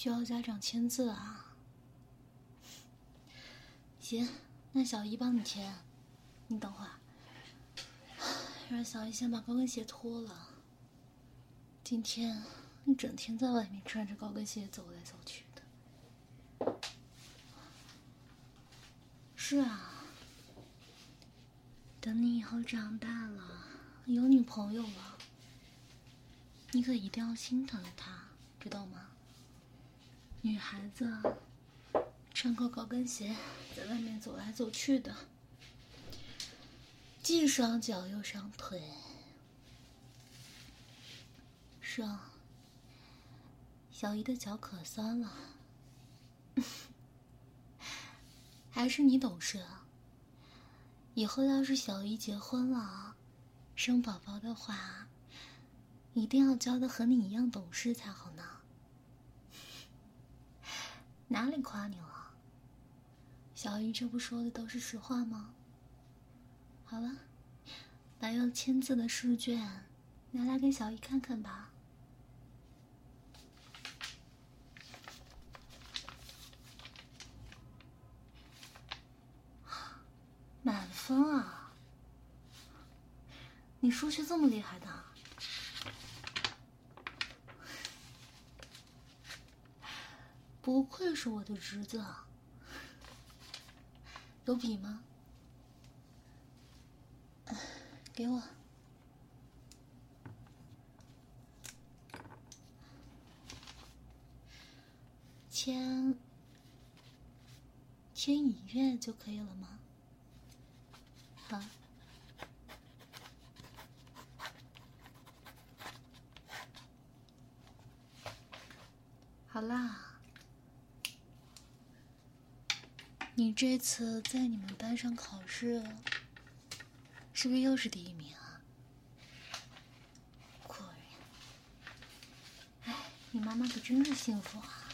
需要家长签字啊？行，那小姨帮你签。你等会儿，让小姨先把高跟鞋脱了。今天你整天在外面穿着高跟鞋走来走去的。是啊，等你以后长大了，有女朋友了，你可一定要心疼她，知道吗？女孩子穿个高跟鞋在外面走来走去的，既伤脚又伤腿。是啊，小姨的脚可酸了。还是你懂事啊！以后要是小姨结婚了，生宝宝的话，一定要教的和你一样懂事才好呢。哪里夸你了？小姨这不说的都是实话吗？好了，把要签字的试卷拿来给小姨看看吧。满分啊！你数学这么厉害的？不愧是我的侄子啊！有笔吗？给我。签签影月就可以了吗？好，好啦，你这次在你们班上考试，是不是又是第一名啊？果然，哎，你妈妈可真是幸福啊，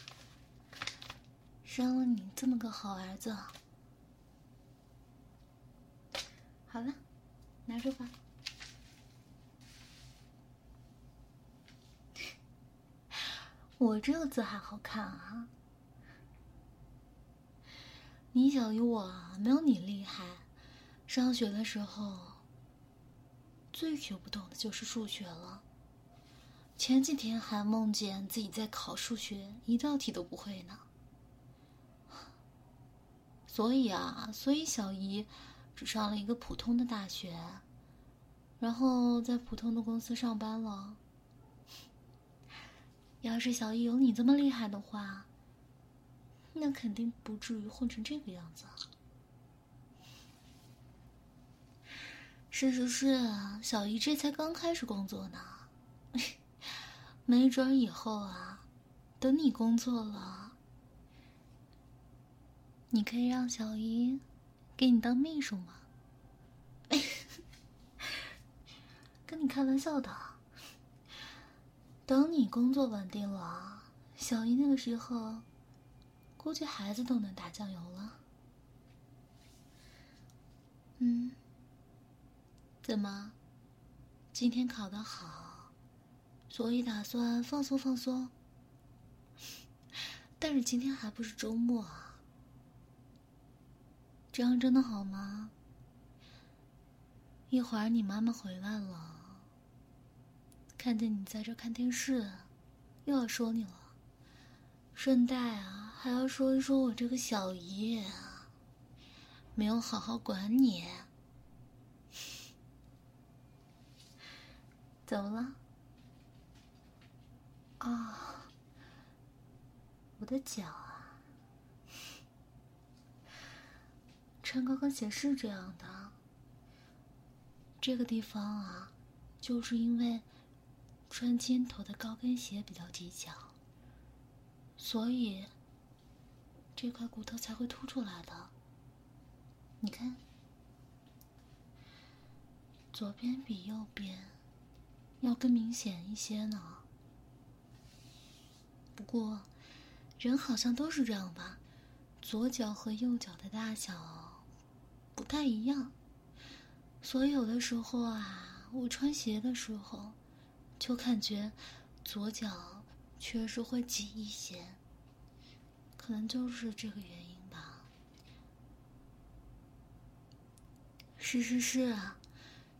生了你这么个好儿子。好了，拿着吧。我这个字还好看啊！你小姨我没有你厉害，上学的时候最学不懂的就是数学了。前几天还梦见自己在考数学，一道题都不会呢。所以啊，所以小姨。只上了一个普通的大学，然后在普通的公司上班了。要是小姨有你这么厉害的话，那肯定不至于混成这个样子。啊！是是是，小姨这才刚开始工作呢，没准以后啊，等你工作了，你可以让小姨。给你当秘书吗？跟你开玩笑的。等你工作稳定了，小姨那个时候，估计孩子都能打酱油了。嗯？怎么？今天考得好，所以打算放松放松？但是今天还不是周末啊。这样真的好吗？一会儿你妈妈回来了，看见你在这看电视，又要说你了。顺带啊，还要说一说我这个小姨没有好好管你。怎么了？啊，我的脚啊。穿高跟鞋是这样的，这个地方啊，就是因为穿尖头的高跟鞋比较挤脚，所以这块骨头才会凸出来的。你看，左边比右边要更明显一些呢。不过，人好像都是这样吧，左脚和右脚的大小不太一样。所以有的时候啊，我穿鞋的时候，就感觉左脚确实会挤一些，可能就是这个原因吧。是是是啊，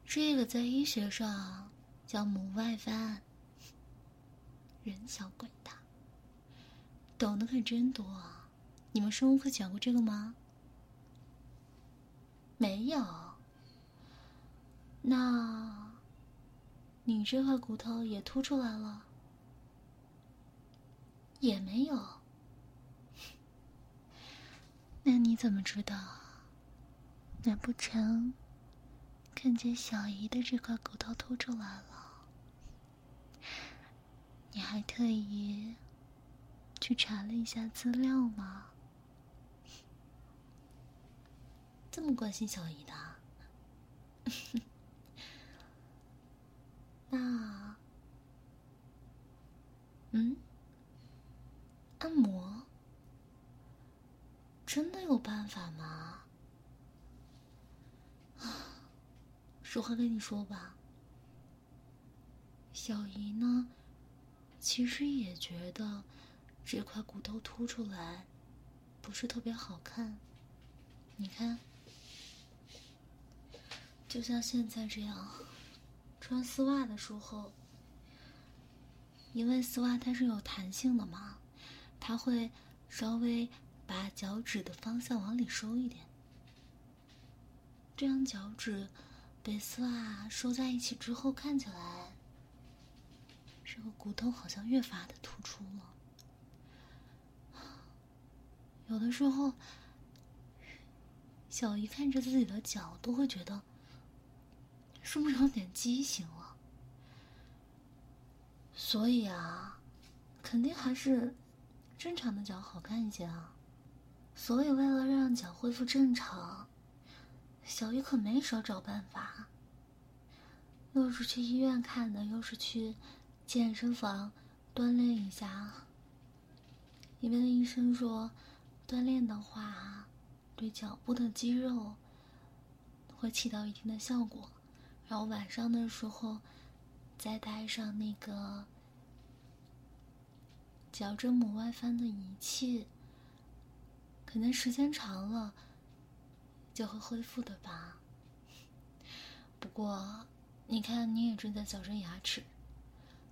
这个在医学上叫母外翻，人小鬼大，懂得可真多啊！你们生物课讲过这个吗？没有。那，你这块骨头也凸出来了？也没有。那你怎么知道？难不成看见小姨的这块骨头凸出来了？你还特意去查了一下资料吗？这么关心小姨的？那，嗯，按摩真的有办法吗？啊，实话跟你说吧，小姨呢，其实也觉得这块骨头凸出来不是特别好看。你看，就像现在这样。穿丝袜的时候，因为丝袜它是有弹性的嘛，他会稍微把脚趾的方向往里收一点，这样脚趾被丝袜收在一起之后，看起来这个骨头好像越发的突出了。有的时候，小姨看着自己的脚，都会觉得。是不是有点畸形了？所以啊，肯定还是正常的脚好看一些啊。所以为了让脚恢复正常，小鱼可没少找办法。又是去医院看的，又是去健身房锻炼一下。因为医生说，锻炼的话，对脚部的肌肉会起到一定的效果。然后晚上的时候，再带上那个矫正母外翻的仪器，可能时间长了就会恢复的吧。不过，你看你也正在矫正牙齿，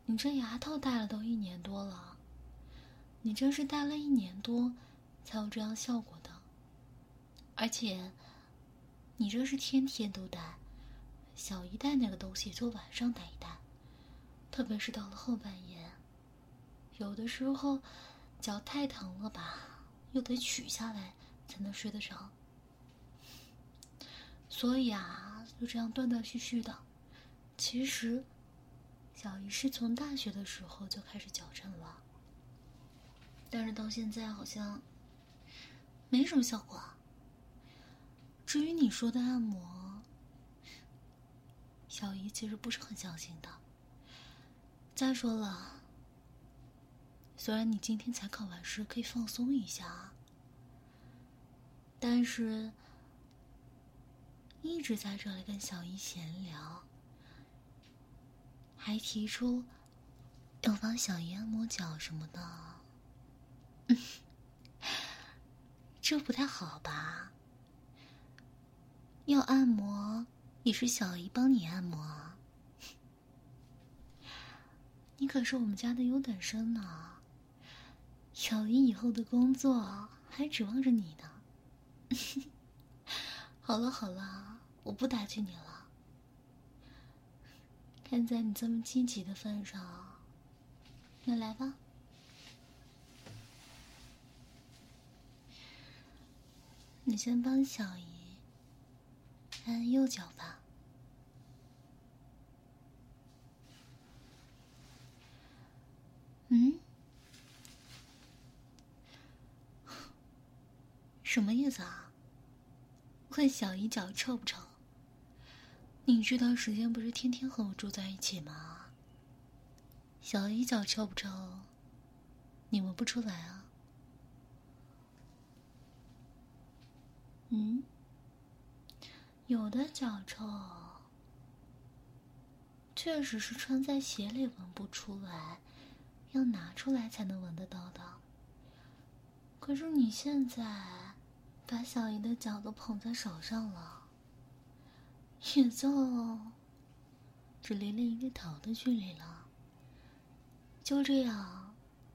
你这牙套戴了都一年多了，你这是戴了一年多才有这样效果的，而且你这是天天都戴。小姨戴那个东西就晚上戴一戴，特别是到了后半夜，有的时候脚太疼了吧，又得取下来才能睡得着。所以啊，就这样断断续续的。其实，小姨是从大学的时候就开始矫正了，但是到现在好像没什么效果。至于你说的按摩，小姨其实不是很相信的。再说了，虽然你今天才考完试，可以放松一下，但是一直在这里跟小姨闲聊，还提出要帮小姨按摩脚什么的，这不太好吧？要按摩。也是小姨帮你按摩，你可是我们家的优等生呢。小姨以后的工作还指望着你呢。好了好了我不打击你了。看在你这么积极的份上那来吧。你先帮小姨按按右脚吧。嗯？什么意思啊？问小姨脚臭不臭？你这段时间不是天天和我住在一起吗？小姨脚臭不臭？你闻不出来啊？嗯？有的脚臭，确实是穿在鞋里闻不出来，要拿出来才能闻得到的。可是你现在把小姨的脚都捧在手上了。也就只离了一个头的距离了，就这样，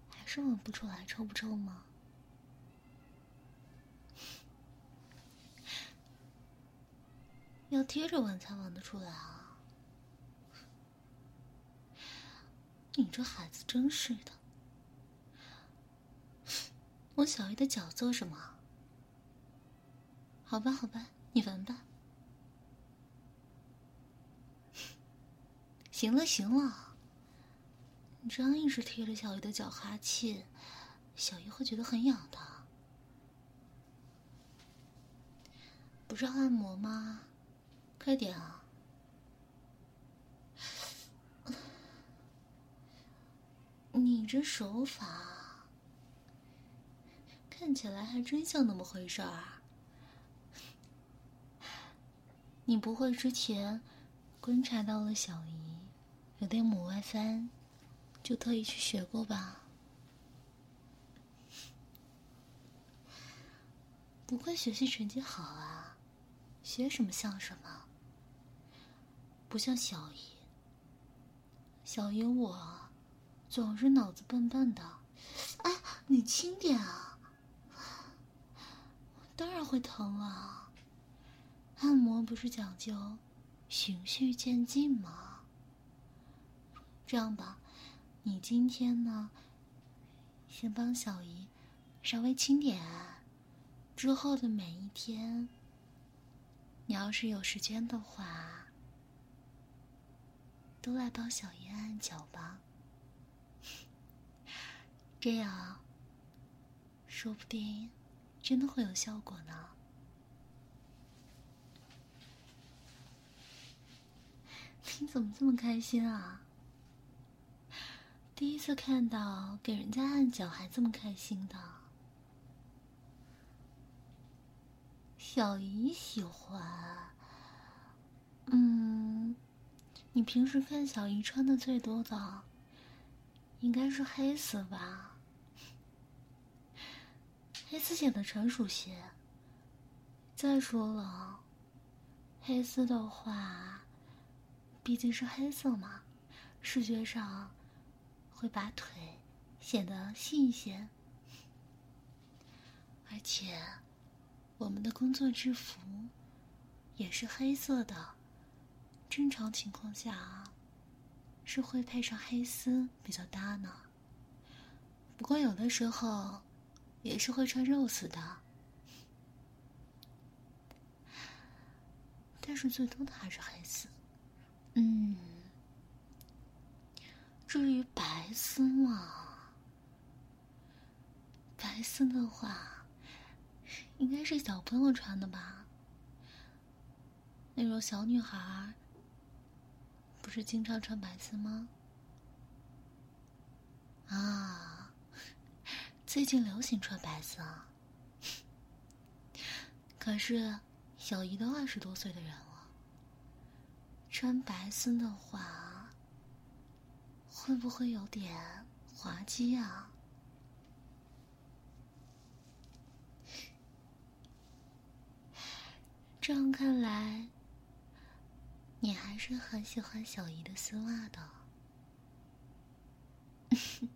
还是闻不出来臭不臭吗？要贴着闻才闻得出来啊！你这孩子真是的，我小姨的脚做什么？好吧，好吧，你闻吧。行 了行了，你这样一直贴着小姨的脚哈气，小姨会觉得很痒的。不是按摩吗？快点啊！你这手法看起来还真像那么回事儿。你不会之前观察到了小姨？有点母外翻，就特意去学过吧。不过学习成绩好啊，学什么像什么，不像小姨。小姨我总是脑子笨笨的，哎，你轻点啊！当然会疼啊。按摩不是讲究循序渐进吗？这样吧，你今天呢，先帮小姨稍微轻点，之后的每一天，你要是有时间的话，都来帮小姨按按脚吧。这样，说不定真的会有效果呢。你怎么这么开心啊？第一次看到给人家按脚还这么开心的，小姨喜欢。嗯，你平时看小姨穿的最多的，应该是黑丝吧？黑丝显得成熟些。再说了，黑丝的话，毕竟是黑色嘛，视觉上。会把腿显得细一些，而且我们的工作制服也是黑色的，正常情况下是会配上黑丝比较搭呢。不过有的时候也是会穿肉丝的，但是最多的还是黑丝。嗯。至于白丝嘛，白丝的话，应该是小朋友穿的吧？那种小女孩不是经常穿白丝吗？啊，最近流行穿白丝啊。可是小姨都二十多岁的人了，穿白丝的话。会不会有点滑稽啊？这样看来，你还是很喜欢小姨的丝袜的。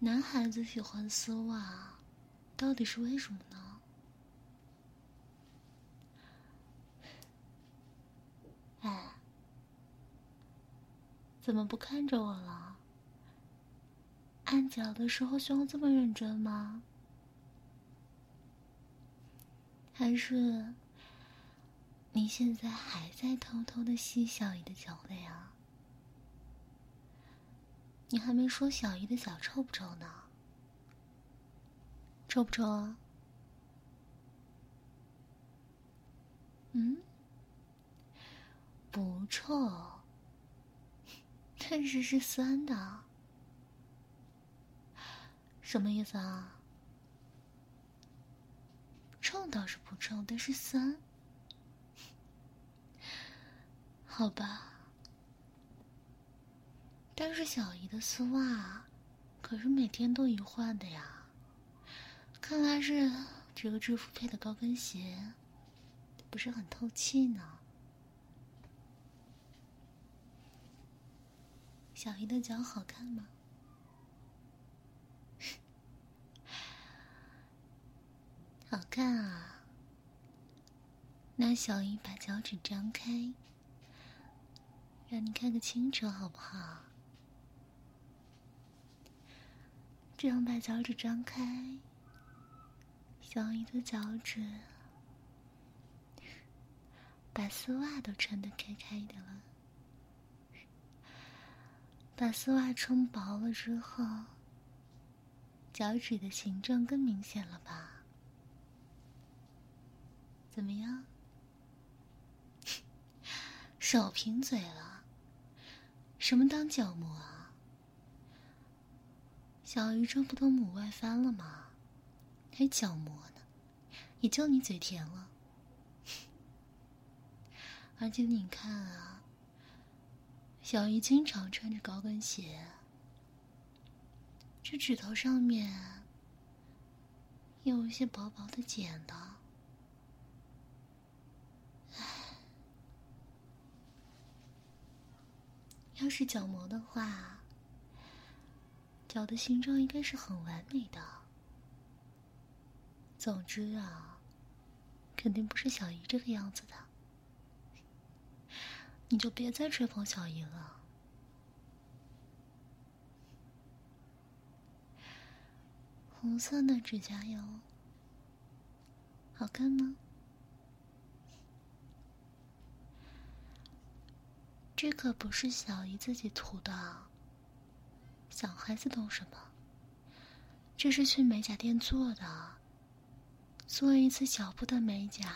男孩子喜欢丝袜，到底是为什么呢？怎么不看着我了？按脚的时候需要这么认真吗？还是你现在还在偷偷的吸小姨的脚味啊？你还没说小姨的脚臭不臭呢？臭不臭啊？嗯，不臭，但是是酸的。什么意思啊？臭倒是不臭，但是酸。好吧，但是小姨的丝袜可是每天都一换的呀。看来是这个制服配的高跟鞋不是很透气呢。小姨的脚好看吗？好看啊！那小姨把脚趾张开，让你看个清楚，好不好？这样把脚趾张开，小姨的脚趾把丝袜都穿得开开的了。把丝袜撑薄了之后，脚趾的形状更明显了吧？怎么样？少贫嘴了！什么当脚模啊？小鱼这不都母外翻了吗？还脚模呢？也就你嘴甜了。而且你看啊，小鱼经常穿着高跟鞋，这指头上面有一些薄薄的茧的。要是角膜的话，脚的形状应该是很完美的。总之啊，肯定不是小姨这个样子的。你就别再吹捧小姨了。红色的指甲油，好看吗？这可不是小姨自己涂的。小孩子懂什么？这是去美甲店做的。做一次脚部的美甲，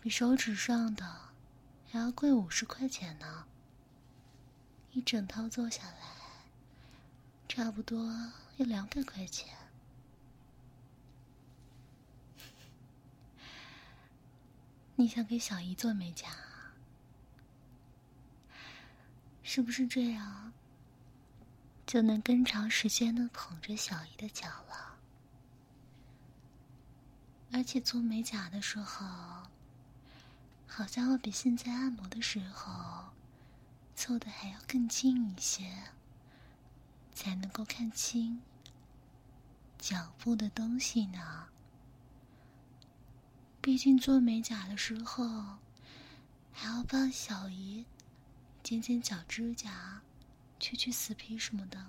比手指上的还要贵五十块钱呢。一整套做下来，差不多要两百块钱。你想给小姨做美甲？是不是这样，就能更长时间的捧着小姨的脚了？而且做美甲的时候，好像要比现在按摩的时候，凑的还要更近一些，才能够看清脚部的东西呢。毕竟做美甲的时候，还要帮小姨。剪剪脚指甲，去去死皮什么的，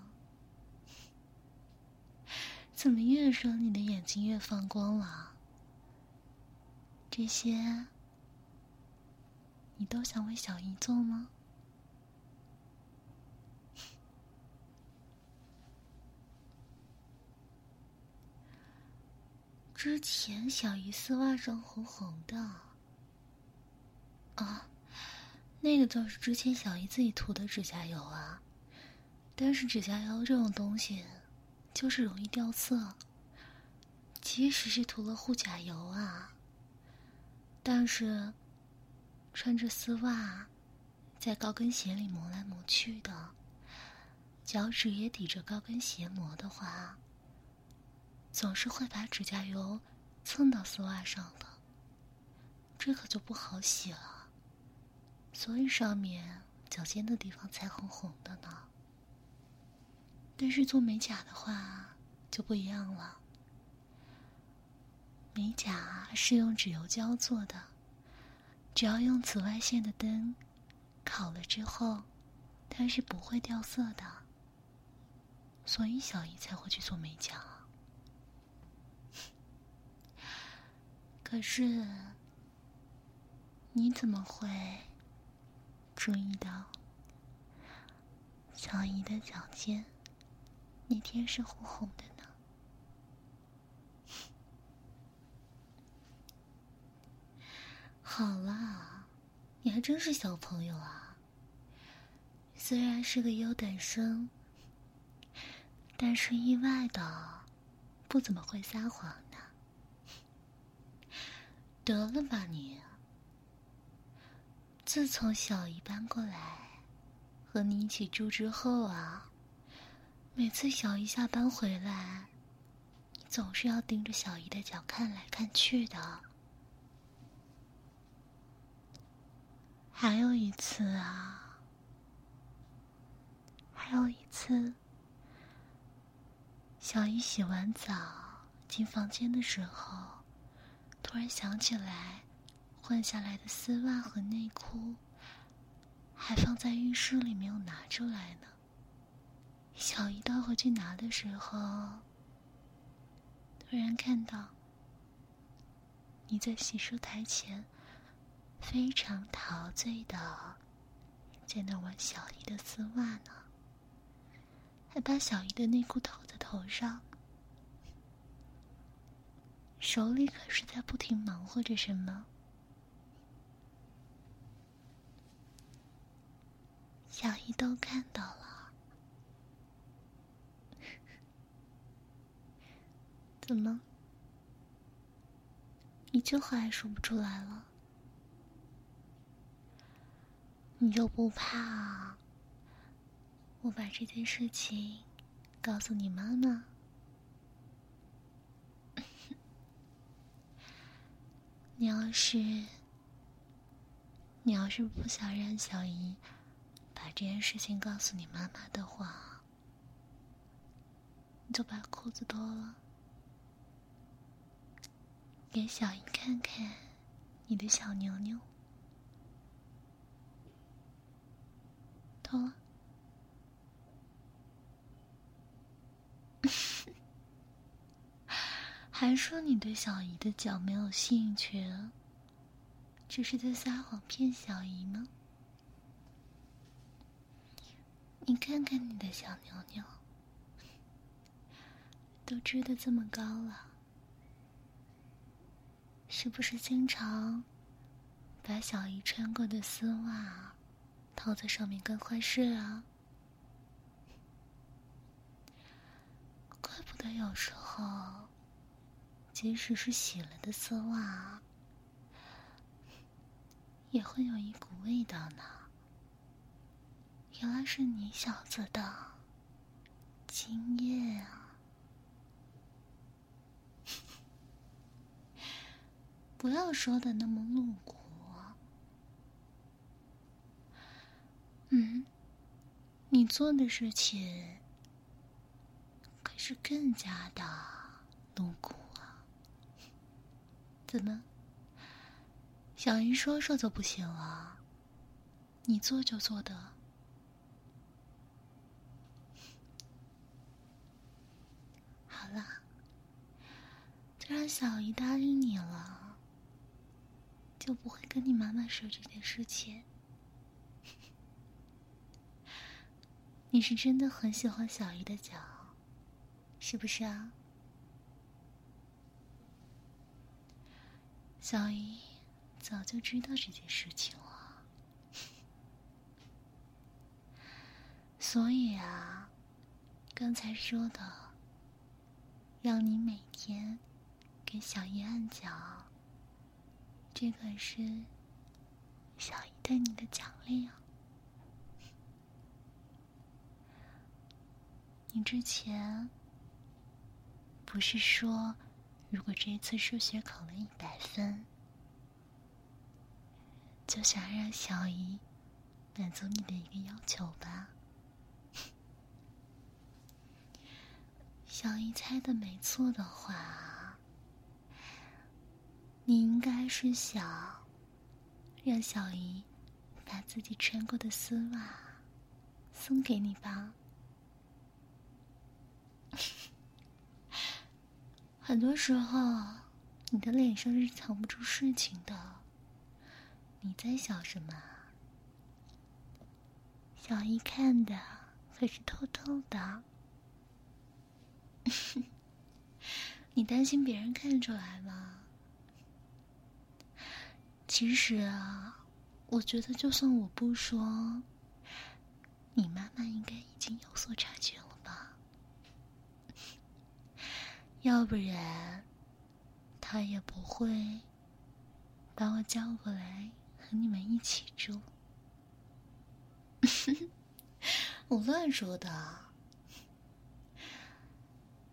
怎么越说你的眼睛越放光了？这些你都想为小姨做吗？之前小姨丝袜上红红的，啊。那个就是之前小姨自己涂的指甲油啊，但是指甲油这种东西，就是容易掉色。即使是涂了护甲油啊，但是穿着丝袜，在高跟鞋里磨来磨去的，脚趾也抵着高跟鞋磨的话，总是会把指甲油蹭到丝袜上的，这可就不好洗了。所以上面脚尖的地方才红红的呢。但是做美甲的话就不一样了。美甲是用指油胶做的，只要用紫外线的灯烤了之后，它是不会掉色的。所以小姨才会去做美甲。可是你怎么会？注意到，小姨的脚尖那天是红红的呢。好啦，你还真是小朋友啊。虽然是个优等生，但是意外的不怎么会撒谎呢。得了吧你！自从小姨搬过来和你一起住之后啊，每次小姨下班回来，你总是要盯着小姨的脚看来看去的。还有一次啊，还有一次，小姨洗完澡进房间的时候，突然想起来换下来的丝袜和内裤还放在浴室里没有拿出来呢。小姨倒回去拿的时候，突然看到你在洗漱台前。非常陶醉的在那玩小姨的丝袜呢，还把小姨的内裤套在头上，手里可是在不停忙活着什么。小姨都看到了，怎么一句话也说不出来了？你就不怕我把这件事情告诉你妈妈？你要是你要是不想让小姨把这件事情告诉你妈妈的话，你就把裤子脱了，给小姨看看你的小牛牛。哦，还说你对小姨的脚没有兴趣，只是在撒谎骗小姨吗？你看看你的小牛牛，都织的这么高了，是不是经常把小姨穿过的丝袜？套在上面更合适啊！怪不得有时候，即使是洗了的丝袜，也会有一股味道呢。原来是你小子的经验啊！不要说的那么露骨。嗯，你做的事情可是更加的露骨啊！怎么，小云说说就不行了？你做就做的？好了，既然小姨答应你了，就不会跟你妈妈说这件事情。你是真的很喜欢小姨的脚，是不是啊？小姨早就知道这件事情了，所以啊，刚才说的，让你每天给小姨按脚，这可是小姨对你的奖励啊。你之前不是说，如果这一次数学考了一百分，就想让小姨满足你的一个要求吧？小姨猜的没错的话，你应该是想让小姨把自己穿过的丝袜送给你吧？很多时候，你的脸上是藏不住事情的。你在想什么？小姨看的可是偷偷的？你担心别人看出来吗？其实啊，我觉得就算我不说，你妈妈应该已经有所察觉了吧？要不然，他也不会把我叫过来和你们一起住。我乱说的，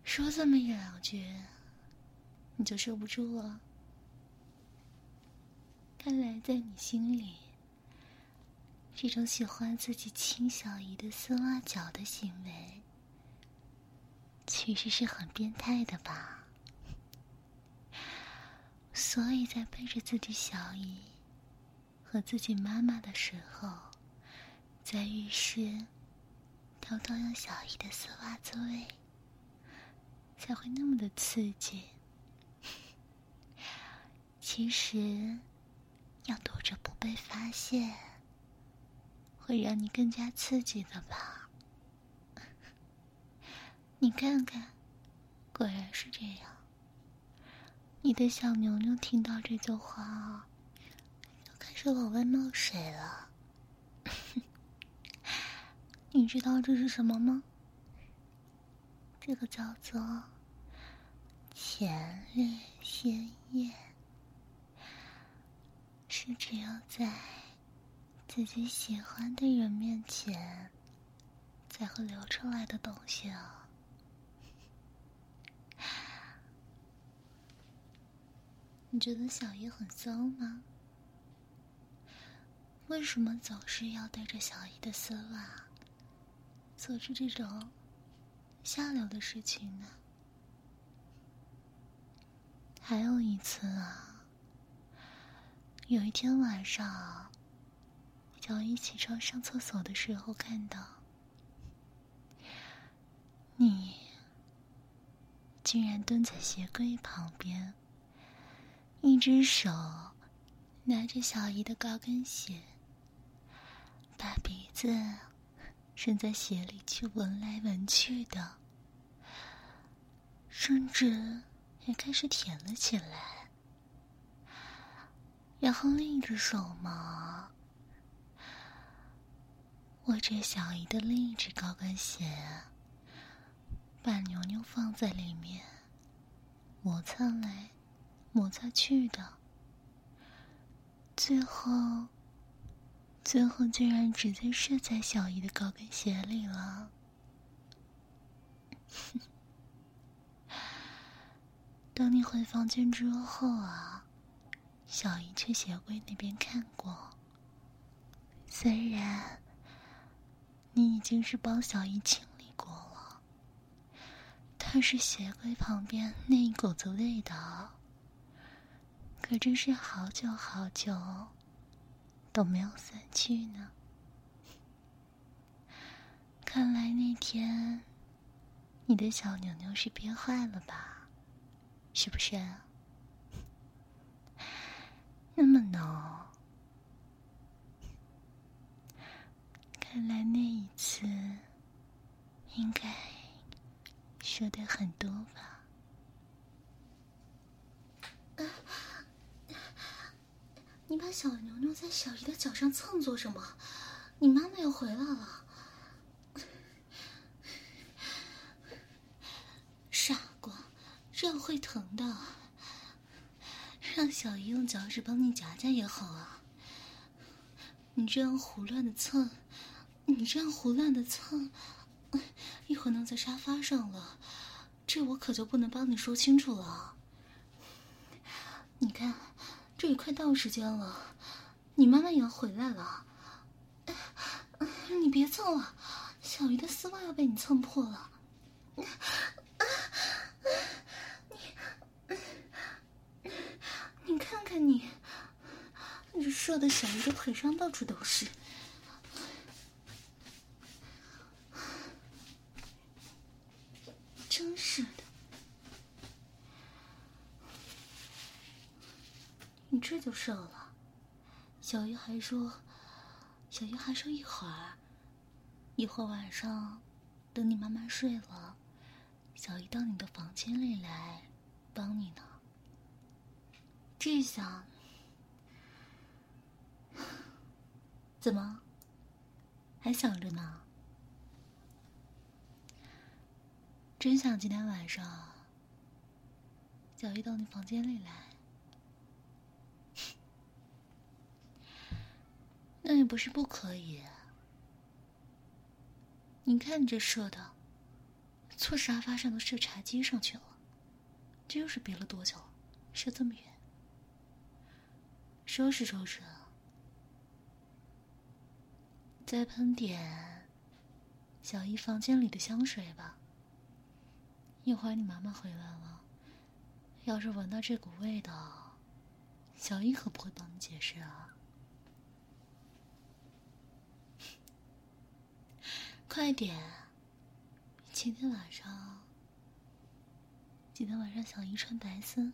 说这么一两句，你就受不住了。看来在你心里，这种喜欢自己亲小姨的丝袜脚的行为，其实是很变态的吧？所以在背着自己小姨和自己妈妈的时候，在浴室偷偷用小姨的丝袜作位，才会那么的刺激。其实。要躲着不被发现，会让你更加刺激的吧？你看看，果然是这样。你的小牛牛听到这句话，就开始往外冒水了。你知道这是什么吗？这个叫做前列腺液。是只有在自己喜欢的人面前才会流出来的东西啊！你觉得小姨很骚吗？为什么总是要带着小姨的丝袜做出这种下流的事情呢？还有一次啊。有一天晚上，小姨起床上厕所的时候，看到你竟然蹲在鞋柜旁边，一只手拿着小姨的高跟鞋，把鼻子伸在鞋里去闻来闻去的，甚至也开始舔了起来。然后另一只手嘛，握着小姨的另一只高跟鞋，把牛牛放在里面，摩擦来，摩擦去的，最后，最后居然直接射在小姨的高跟鞋里了。等你回房间之后啊。小姨去鞋柜那边看过，虽然你已经是帮小姨清理过了，但是鞋柜旁边那一股子味道，可真是好久好久都没有散去呢。看来那天你的小牛牛是憋坏了吧？是不是？那么浓，看来那一次应该说的很多吧？你把小牛牛在小姨的脚上蹭做什么？你妈妈要回来了！傻瓜，这样会疼的。让小姨用脚趾帮你夹夹也好啊。你这样胡乱的蹭，你这样胡乱的蹭，一会儿弄在沙发上了，这我可就不能帮你说清楚了。你看，这也快到时间了，你妈妈也要回来了。你别蹭了，小鱼的丝袜要被你蹭破了。你看看你，你射的小鱼的腿上到处都是，真是的！这就射了，小姨还说，小姨还说一会儿一会儿晚上，等你妈妈睡了，小姨到你的房间里来帮你呢。这下，怎么还想着呢？真想今天晚上小姨到你房间里来？那也不是不可以。你看你这射的，坐沙发上都射茶几上去了，这又是憋了多久？射这么远？收拾收拾，再喷点小姨房间里的香水吧。一会儿你妈妈回来了，要是闻到这股味道，小姨可不会帮你解释啊。快点！今天晚上，今天晚上小姨穿白丝，